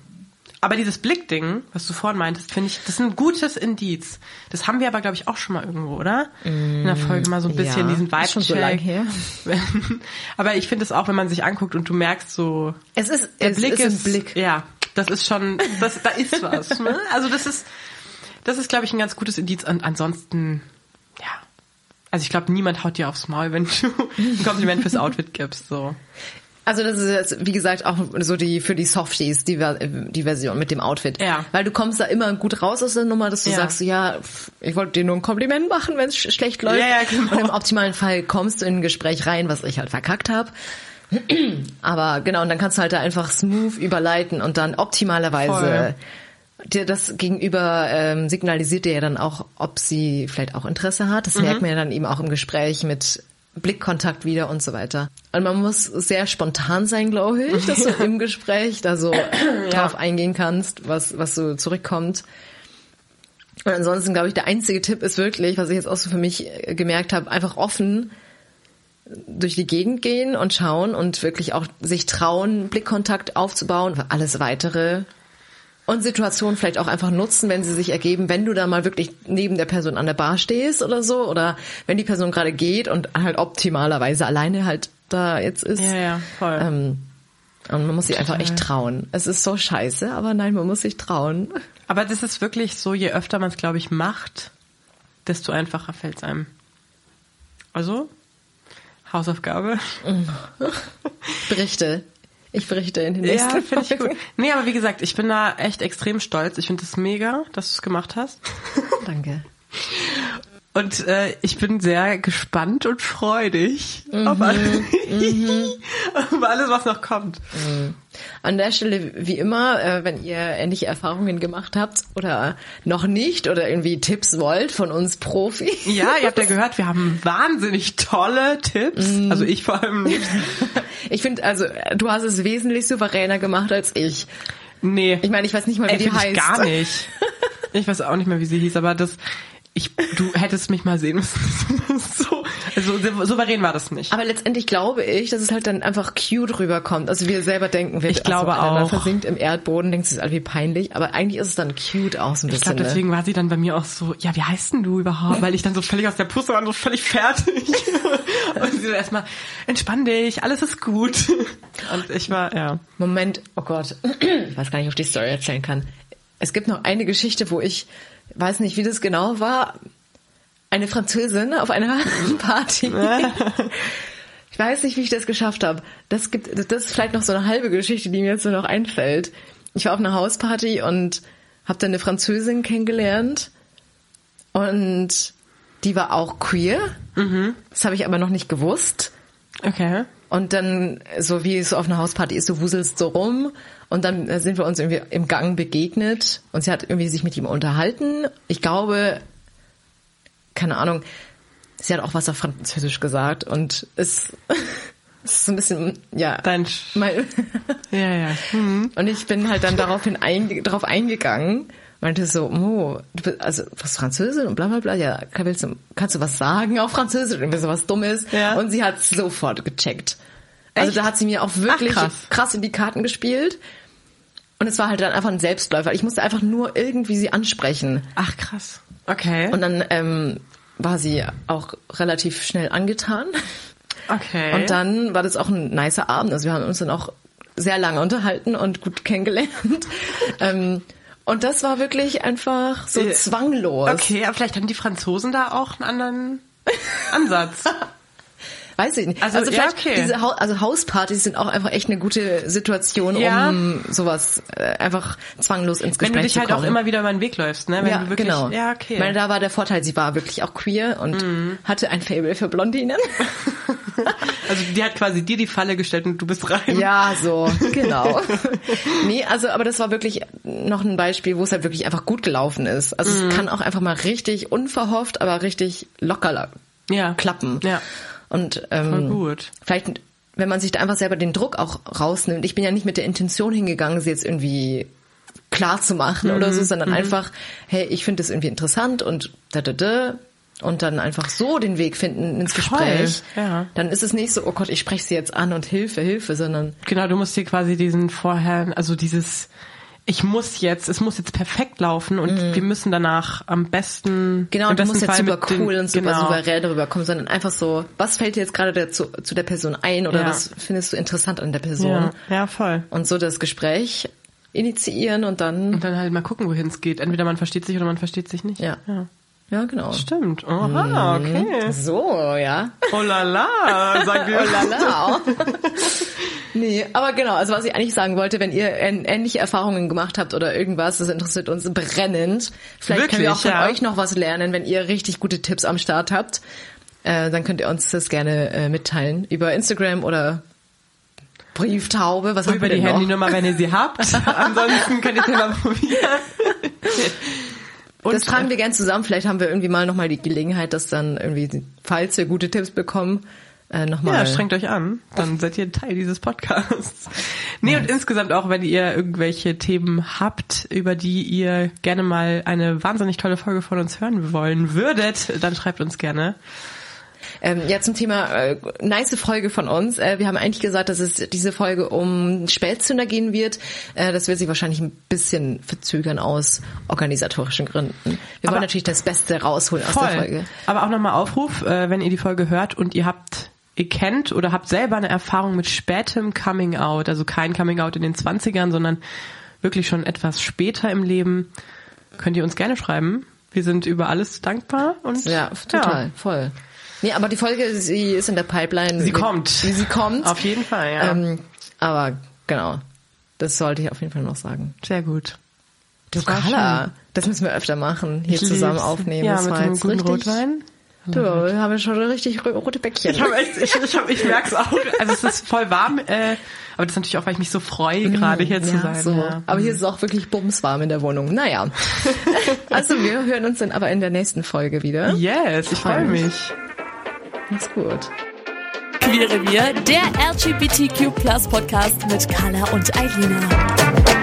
Aber dieses Blickding, was du vorhin meintest, finde ich, das ist ein gutes Indiz. Das haben wir aber, glaube ich, auch schon mal irgendwo, oder? In der Folge mal so ein bisschen ja, diesen ist Vibe schon so lang her. aber ich finde es auch, wenn man sich anguckt und du merkst so, Es ist, der es Blick ist, ist, ein Blick. ja, das ist schon, das, da ist was. Ne? Also das ist, das ist, glaube ich, ein ganz gutes Indiz. Und ansonsten, ja. Also ich glaube, niemand haut dir aufs Maul, wenn du ein Kompliment fürs Outfit gibst. So. Also das ist jetzt, wie gesagt, auch so die für die Softies, die, die Version mit dem Outfit. Ja. Weil du kommst da immer gut raus aus der Nummer, dass du Ja. sagst, ja, ich wollte dir nur ein Kompliment machen, wenn es sch schlecht läuft. Ja, ja, genau. Und im optimalen Fall kommst du in ein Gespräch rein, was ich halt verkackt habe. Aber genau, und dann kannst du halt da einfach smooth überleiten und dann optimalerweise dir das Gegenüber ähm, signalisiert dir ja dann auch, ob sie vielleicht auch Interesse hat. Das Mhm. merkt man ja dann eben auch im Gespräch mit Blickkontakt wieder und so weiter. Und man muss sehr spontan sein, glaube ich, dass du im Gespräch da so drauf eingehen kannst, was, was so zurückkommt. Und ansonsten, glaube ich, der einzige Tipp ist wirklich, was ich jetzt auch so für mich äh, gemerkt habe, einfach offen durch die Gegend gehen und schauen und wirklich auch sich trauen, Blickkontakt aufzubauen. Alles weitere und Situationen vielleicht auch einfach nutzen, wenn sie sich ergeben, wenn du da mal wirklich neben der Person an der Bar stehst oder so, oder wenn die Person gerade geht und halt optimalerweise alleine halt da jetzt ist. Ja, ja, voll. Ähm, und man muss sich einfach echt trauen. Es ist so scheiße, aber nein, man muss sich trauen. Aber das ist wirklich so, je öfter man es, glaube ich, macht, desto einfacher fällt es einem. Also, Hausaufgabe. Berichte. Ich berichte in den Ja, nächsten finde ich gut. Nee, aber wie gesagt, ich bin da echt extrem stolz. Ich finde es mega, dass du es gemacht hast. Danke. Und äh, ich bin sehr gespannt und freudig Mhm. auf, alles, auf alles, was noch kommt. An der Stelle, wie immer, äh, wenn ihr ähnliche Erfahrungen gemacht habt oder noch nicht oder irgendwie Tipps wollt von uns Profi. Ja, ihr habt ja gehört, wir haben wahnsinnig tolle Tipps. Mhm. Also ich vor allem nicht. Ich finde, also du hast es wesentlich souveräner gemacht als ich. Nee. Ich meine, ich weiß nicht mal, wie Ey, die heißt. ich gar nicht. Ich weiß auch nicht mehr, wie sie hieß, aber das, ich, du hättest mich mal sehen müssen. so, also souverän war das nicht. Aber letztendlich glaube ich, dass es halt dann einfach cute rüberkommt. Also wir selber denken, wir Ich glaube also, man auch. versinkt im Erdboden, denkt es ist irgendwie peinlich, aber eigentlich ist es dann cute auch so ein Ich bisschen. glaube, deswegen war sie dann bei mir auch so, ja, wie heißt denn du überhaupt? Weil ich dann so völlig aus der Puste war und so völlig fertig. Und sie so erstmal, entspann dich, alles ist gut. Und ich war, ja. Moment, oh Gott, ich weiß gar nicht, ob ich die Story erzählen kann. Es gibt noch eine Geschichte, wo ich weiß nicht, wie das genau war. Eine Französin auf einer Party. Ich weiß nicht, wie ich das geschafft habe. Das gibt, das ist vielleicht noch so eine halbe Geschichte, die mir jetzt so noch einfällt. Ich war auf einer Hausparty und habe dann eine Französin kennengelernt und die war auch queer. Das habe ich aber noch nicht gewusst. Okay. Und dann, so wie es so auf einer Hausparty ist, du wuselst so rum und dann sind wir uns irgendwie im Gang begegnet und sie hat irgendwie sich mit ihm unterhalten. Ich glaube, keine Ahnung, sie hat auch was auf Französisch gesagt und es, es ist so ein bisschen, ja. Dein, mein, ja, ja. Hm. und ich bin halt dann daraufhin einge drauf eingegangen, meinte so, oh, du bist, also was Französin und bla bla bla, ja, kann- willst du, kannst du was sagen auf Französisch, irgendwie so was Dummes? Ja. Und sie hat sofort gecheckt. Also Echt? da hat sie mir auch wirklich Ach, krass. krass. in die Karten gespielt. Und es war halt dann einfach ein Selbstläufer. Ich musste einfach nur irgendwie sie ansprechen. Ach, krass. Okay. Und dann ähm, war sie auch relativ schnell angetan. okay. Und dann war das auch ein nicer Abend. Also wir haben uns dann auch sehr lange unterhalten und gut kennengelernt. ähm, und das war wirklich einfach so Äh, zwanglos. Okay, aber vielleicht haben die Franzosen da auch einen anderen Ansatz. Weiß ich nicht. Also, Also, ja, vielleicht okay. diese ha also Hauspartys sind auch einfach echt eine gute Situation, Ja. um sowas äh, einfach zwanglos ins Wenn Gespräch du dich zu halt kommen. auch immer wieder über den Weg läufst, ne? Wenn ja, wirklich, genau. Ja, okay. Ich meine, da war der Vorteil, sie war wirklich auch queer und Mhm. hatte ein Faible für Blondinen. also die hat quasi dir die Falle gestellt und du bist rein. Ja, so, genau. nee, also, aber das war wirklich noch ein Beispiel, wo es halt wirklich einfach gut gelaufen ist. Also Mhm. es kann auch einfach mal richtig unverhofft, aber richtig locker Ja. klappen. Ja. Und ähm, Voll gut. vielleicht, wenn man sich da einfach selber den Druck auch rausnimmt. Ich bin ja nicht mit der Intention hingegangen, sie jetzt irgendwie klar zu machen oder Mhm. so, sondern einfach, hey, ich finde das irgendwie interessant und da da da und dann einfach so den Weg finden ins Gespräch. ja. Dann ist es nicht so, oh Gott, ich spreche sie jetzt an und Hilfe, Hilfe, sondern Genau, du musst dir quasi diesen vorher, also dieses ich muss jetzt, es muss jetzt perfekt laufen und wir müssen danach am besten. Genau, du musst jetzt Fall super mit den- cool und super genau. souverän darüber kommen, sondern einfach so, was fällt dir jetzt gerade dazu, zu der Person ein oder Ja. was findest du interessant an der Person? Ja, ja, voll. Und so das Gespräch initiieren und dann, Und dann halt mal gucken, wohin es geht. Entweder man versteht sich oder man versteht sich nicht. ja. ja. Ja, genau. Stimmt. Oha, okay. So, ja. Oh la la, sagt die. Oh la la. nee, aber genau, also was ich eigentlich sagen wollte, wenn ihr ähn- ähnliche Erfahrungen gemacht habt oder irgendwas, das interessiert uns brennend. Vielleicht können wir Wirklich, auch von ja. euch noch was lernen, wenn ihr richtig gute Tipps am Start habt. Äh, dann könnt ihr uns das gerne äh, mitteilen über Instagram oder Brieftaube. Was Über wir die? Handynummer, wenn ihr sie habt. Ansonsten könnt ihr es mal probieren. Und das tragen wir gern zusammen. Vielleicht haben wir irgendwie mal nochmal die Gelegenheit, dass dann irgendwie, falls wir gute Tipps bekommen, äh, nochmal. Ja, strengt euch an. Dann seid ihr Teil dieses Podcasts. Nee, und insgesamt auch, wenn ihr irgendwelche Themen habt, über die ihr gerne mal eine wahnsinnig tolle Folge von uns hören wollen würdet, dann schreibt uns gerne. Ähm, ja, zum Thema äh, nice Folge von uns. Äh, wir haben eigentlich gesagt, dass es diese Folge um Spätzünder gehen wird. Äh, das wird sich wahrscheinlich ein bisschen verzögern aus organisatorischen Gründen. Wir Aber- wollen natürlich das Beste rausholen aus der Folge. Aber auch nochmal Aufruf, äh, wenn ihr die Folge hört und ihr habt, ihr kennt oder habt selber eine Erfahrung mit spätem Coming Out, also kein Coming Out in den 20ern, sondern wirklich schon etwas später im Leben, könnt ihr uns gerne schreiben. Wir sind über alles dankbar und Ja, total, voll. Nee, aber die Folge, sie ist in der Pipeline. Sie kommt. Sie, sie kommt. Auf jeden Fall, ja. Ähm, aber genau, das sollte ich auf jeden Fall noch sagen. Sehr gut. Du war Carla, das müssen wir öfter machen, hier Ich zusammen lieb's. aufnehmen. Ja, das mit war einem jetzt guten richtig, Rotwein. Du, wir haben schon richtig ro- rote Bäckchen. Ich, hab echt, ich, ich, hab, ich merk's auch. Also es ist voll warm, äh, aber das ist natürlich auch, weil ich mich so freue, gerade hier zu ja, sein. So. Ja. Aber hier ist es auch wirklich bumswarm in der Wohnung. Naja. also wir hören uns dann aber in der nächsten Folge wieder. Yes, ich freue mich. Mach's gut. Queere wir, der LGBTQ Podcast mit Carla und Eilina.